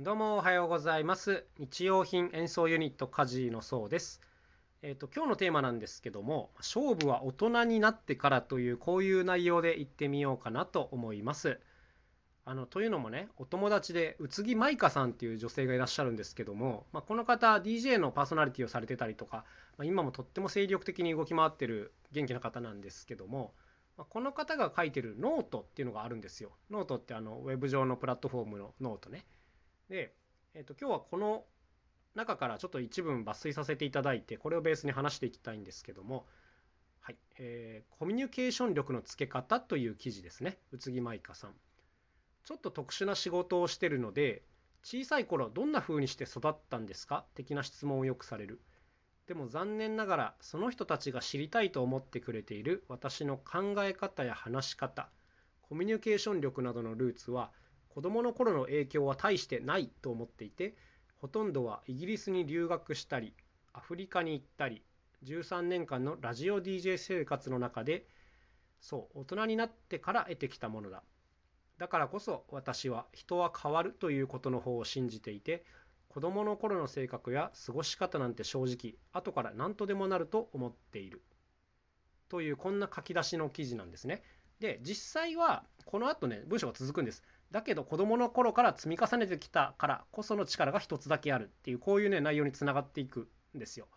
どうもおはようございます。日用品演奏ユニットカジのそうです。えっ、と今日のテーマなんですけども、勝負は大人になってからというこういう内容で言ってみようかなと思います。あのというのもね、お友達で宇津木舞香さんっていう女性がいらっしゃるんですけども、まあ、この方 DJ のパーソナリティをされてたりとか、まあ、今もとっても精力的に動き回ってる元気な方なんですけども、まあこの方が書いてるノートっていうのがあるんですよ。ノートってあのウェブ上のプラットフォームのノートね。で、えっと今日はこの中からちょっと一文抜粋させていただいてこれをベースに話していきたいんですけども、はいえーコミュニケーション力のつけ方という記事ですね。宇津木舞香さん。ちょっと特殊な仕事をしてるので小さい頃どんな風にして育ったんですか？的な質問をよくされる。でも残念ながらその人たちが知りたいと思ってくれている私の考え方や話し方コミュニケーション力などのルーツは子供の頃の影響は大してないと思っていてほとんどはイギリスに留学したりアフリカに行ったり13年間のラジオ DJ 生活の中でそう大人になってから得てきたものだ。だからこそ私は人は変わるということの方を信じていて子供の頃の性格や過ごし方なんて正直後から何とでもなると思っている。というこんな書き出しの記事なんですね。で実際はこの後ね文章が続くんです。だけど子供の頃から積み重ねてきたからこその力が一つだけあるっていうこういうね内容につながっていくんですよ。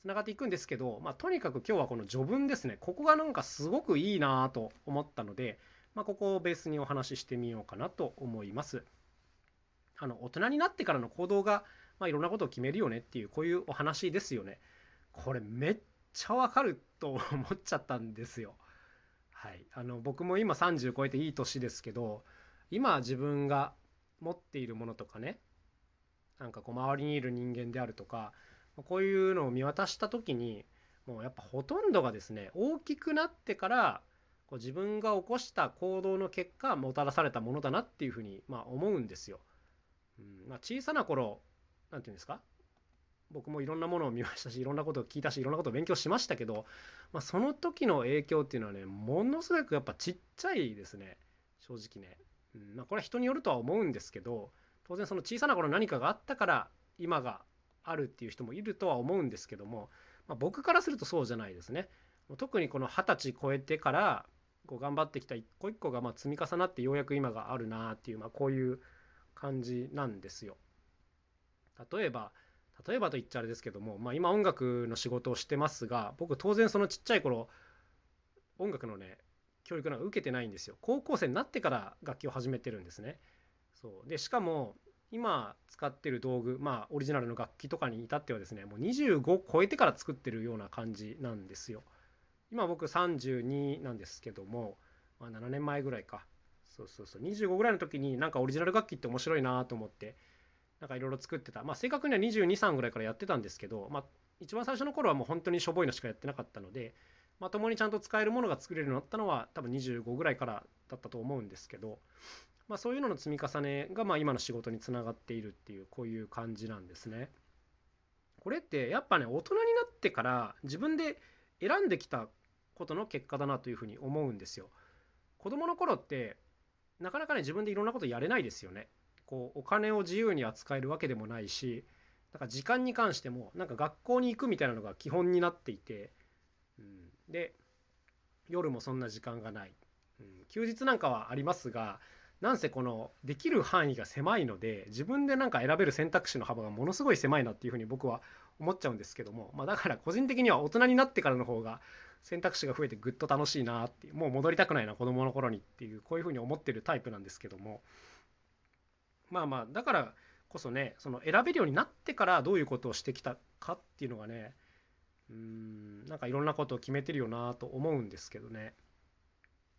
つながっていくんですけど、まあ、とにかく今日はこの序文ですねここがなんかすごくいいなと思ったので、まあ、ここをベースにお話ししてみようかなと思います。あの大人になってからの行動が、まあ、いろんなことを決めるよねっていうこういうお話ですよね。これめっちゃわかると思っちゃったんですよ。はい、あの僕も今30超えていい年ですけど今自分が持っているものとかねなんかこう周りにいる人間であるとかこういうのを見渡した時にもうやっぱほとんどがですね大きくなってからこう自分が起こした行動の結果もたらされたものだなっていうふうにまあ思うんですよ。うんまあ、小さな頃なんていうんですか僕もいろんなものを見ましたしいろんなことを聞いたしいろんなことを勉強しましたけど、まあ、その時の影響っていうのはねものすごくやっぱちっちゃいですね正直ね。うんまあ、これは人によるとは思うんですけど当然その小さな頃何かがあったから今があるっていう人もいるとは思うんですけども、まあ、僕からするとそうじゃないですね。特にこの二十歳超えてからこう頑張ってきた一個一個がまあ積み重なってようやく今があるなっていう、まあ、こういう感じなんですよ。例えば例えばと言っちゃあれですけども、まあ、今音楽の仕事をしてますが僕当然そのちっちゃい頃音楽のね教育なんか受けてないんですよ。高校生になってから楽器を始めてるんですね。そう。でしかも今使ってる道具まあオリジナルの楽器とかに至ってはですねもう25超えてから作ってるような感じなんですよ。今僕32なんですけども、まあ、7年前ぐらいか。そうそうそう。25ぐらいの時になんかオリジナル楽器って面白いなと思ってなんかいろいろ作ってた。まあ正確には223ぐらいからやってたんですけどまあ一番最初の頃はもう本当にしょぼいのしかやってなかったのでまともにちゃんと使えるものが作れるようになったのは多分25ぐらいからだったと思うんですけど、まあ、そういうのの積み重ねがまあ今の仕事につながっているっていうこういう感じなんですね。これってやっぱね大人になってから自分で選んできたことの結果だなというふうに思うんですよ。子供の頃ってなかなかね自分でいろんなことやれないですよね。こうお金を自由に扱えるわけでもないしなんか時間に関してもなんか学校に行くみたいなのが基本になっていて、で夜もそんな時間がない、うん、休日なんかはありますがなんせこのできる範囲が狭いので自分でなんか選べる選択肢の幅がものすごい狭いなっていうふうに僕は思っちゃうんですけども、まあ、だから個人的には大人になってからの方が選択肢が増えてぐっと楽しいなっていうもう戻りたくないな子供の頃にっていうこういうふうに思ってるタイプなんですけども。まあまあだからこそねその選べるようになってからどういうことをしてきたかっていうのがねうんなんかいろんなことを決めてるよなと思うんですけどね。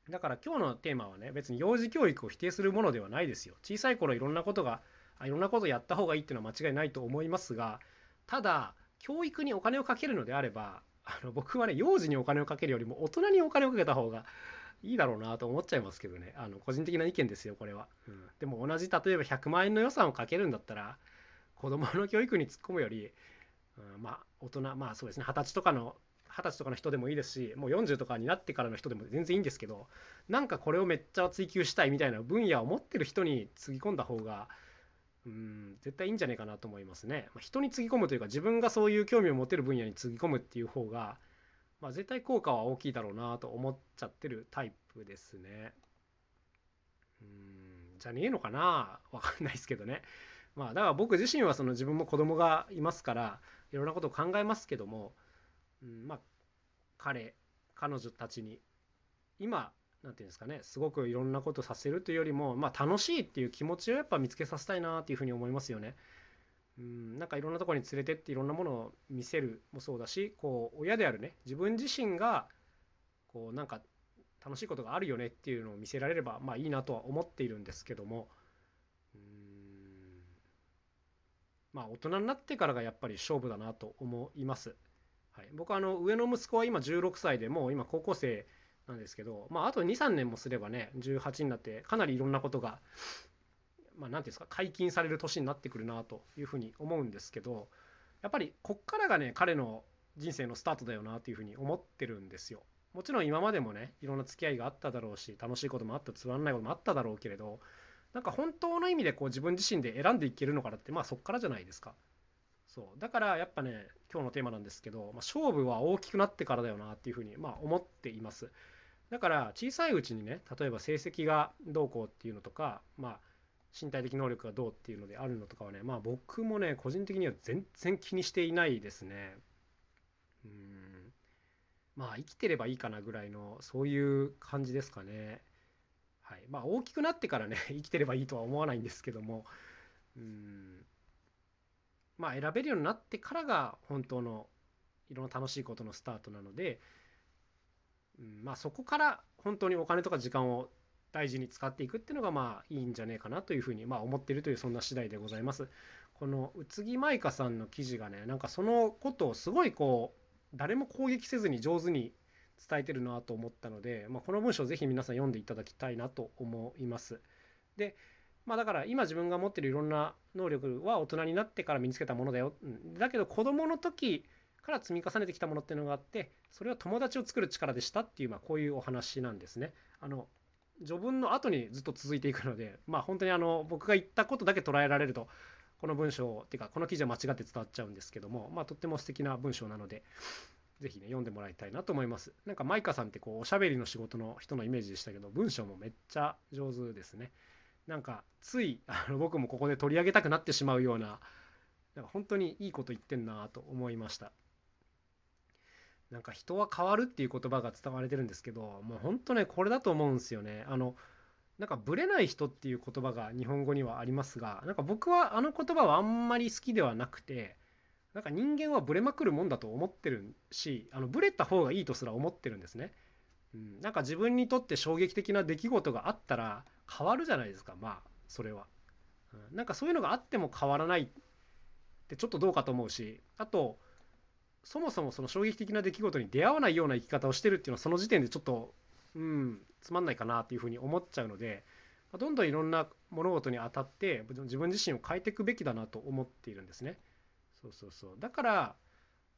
だから今日のテーマはね別に幼児教育を否定するものではないですよ。小さい頃いろんなことがあいろんなことをやった方がいいっていうのは間違いないと思いますがただ教育にお金をかけるのであればあの僕はね幼児にお金をかけるよりも大人にお金をかけた方がいいだろうなと思っちゃいますけどね。あの個人的な意見ですよこれは、うん、でも同じ例えば100万円の予算をかけるんだったら子供の教育に突っ込むよりうん、まあ大人まあそうですね二十歳とかの二十歳とかの人でもいいですしもう40とかになってからの人でも全然いいんですけどなんかこれをめっちゃ追求したいみたいな分野を持ってる人につぎ込んだ方が、うん絶対いいんじゃないかなと思いますね。まあ、人につぎ込むというか自分がそういう興味を持てる分野につぎ込むっていう方が、まあ、絶対効果は大きいだろうなと思っちゃってるタイプですね。うんじゃねえのかな？わかんないですけどね。まあだから僕自身はその自分も子供がいますからいろんなことを考えますけども、うん、まあ彼彼女たちに今何て言うんですかねすごくいろんなことさせるというよりも、まあ、楽しいっていう気持ちをやっぱ見つけさせたいなっていうふうに思いますよね。うん、なんかいろんなとこに連れてっていろんなものを見せるもそうだしこう親であるね自分自身がこうなんか楽しいことがあるよねっていうのを見せられればまあいいなとは思っているんですけどもうんまあ大人になってからがやっぱり勝負だなと思います。はい、僕はあの上の息子は今16歳でもう今高校生なんですけど、まあ、あと2、3年もすればね、18になって、かなりいろんなことが、まあ、なんていうんですか、解禁される年になってくるなというふうに思うんですけど、やっぱりこっからがね、彼の人生のスタートだよなというふうに思ってるんですよ。もちろん今までもね、いろんな付き合いがあっただろうし、楽しいこともあった、つまんないこともあっただろうけれど、なんか本当の意味でこう自分自身で選んでいけるのかなって、まあそっからじゃないですか。そう。だからやっぱね今日のテーマなんですけど、まあ、勝負は大きくなってからだよなっていうふうにまあ思っています。だから小さいうちにね例えば成績がどうこうっていうのとかまあ身体的能力がどうっていうのであるのとかはねまあ僕もね個人的には全然気にしていないですね。うん。まあ生きてればいいかなぐらいのそういう感じですかね。はい。まあ大きくなってからね 生きてればいいとは思わないんですけども。うん。まあ選べるようになってからが本当のいろんな楽しいことのスタートなのでうん。まあ、そこから本当にお金とか時間を大事に使っていくっていうのがまあいいんじゃねえかなというふうにまあ思っているというそんな次第でございます。この宇津木舞香さんの記事がねなんかそのことをすごいこう誰も攻撃せずに上手に伝えてるなと思ったので、まあ、この文章をぜひ皆さん読んでいただきたいなと思います。でまあだから今自分が持ってるいろんな能力は大人になってから身につけたものだよ。だけど子供の時から積み重ねてきたものっていうのがあってそれは友達を作る力でしたっていう、まあ、こういうお話なんですね。あの序文の後にずっと続いていくので、まあ、本当にあの僕が言ったことだけ捉えられるとこの文章っていうかこの記事は間違って伝わっちゃうんですけども、まあ、とっても素敵な文章なのでぜひね読んでもらいたいなと思います。なんかマイカさんってこうおしゃべりの仕事の人のイメージでしたけど文章もめっちゃ上手ですね。なんかついあの僕もここで取り上げたくなってしまうようななんか本当にいいこと言ってんなと思いました。なんか人は変わるっていう言葉が伝われてるんですけどもう本当ねこれだと思うんですよねあのなんかブレない人っていう言葉が日本語にはありますがなんか僕はあの言葉はあんまり好きではなくてなんか人間はブレまくるもんだと思ってるしあのブレた方がいいとすら思ってるんですね、うん、なんか自分にとって衝撃的な出来事があったら変わるじゃないですかまあそれは、うん、なんかそういうのがあっても変わらないってちょっとどうかと思うしあとそもそもその衝撃的な出来事に出会わないような生き方をしてるっていうのはその時点でちょっとうんつまんないかなっていうふうに思っちゃうのでどんどんいろんな物事に当たって自分自身を変えていくべきだなと思っているんですね。そうそうそうだから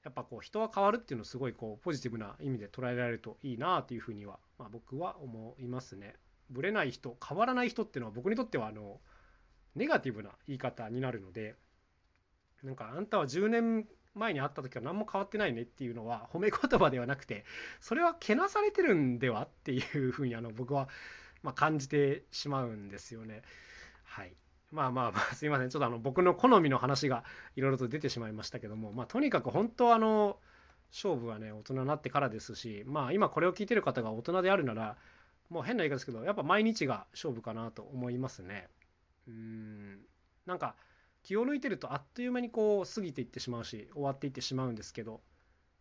やっぱこう人は変わるっていうのをすごいこうポジティブな意味で捉えられるといいなというふうには、まあ、僕は思いますね。ぶれない人変わらない人っていうのは僕にとってはあのネガティブな言い方になるのでなんかあんたは10年前に会った時は何も変わってないねっていうのは褒め言葉ではなくてそれはけなされてるんではっていうふうにあの僕はま感じてしまうんですよね。はい。まあまあまあ すいませんちょっとあの僕の好みの話がいろいろと出てしまいましたけどもまあとにかく本当あの勝負はね大人になってからですしまあ今これを聞いてる方が大人であるならもう変な言い方ですけどやっぱ毎日が勝負かなと思いますね。うんなんか気を抜いてるとあっという間にこう過ぎていってしまうし終わっていってしまうんですけど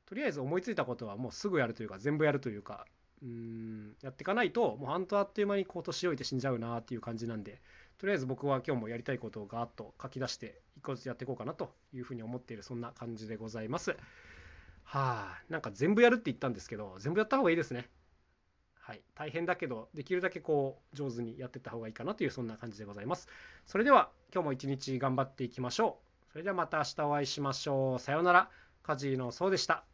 とりあえず思いついたことはもうすぐやるというか全部やるというかうんやっていかないともう本当あっという間にこう年老いて死んじゃうなっていう感じなんでとりあえず僕は今日もやりたいことをガーッと書き出して一個ずつやっていこうかなというふうに思っているそんな感じでございます。はあなんか全部やるって言ったんですけど全部やった方がいいですね。はい、大変だけどできるだけこう上手にやっていった方がいいかなというそんな感じでございます。それでは今日も一日頑張っていきましょう。それではまた明日お会いしましょう。さようなら。カジノそうでした。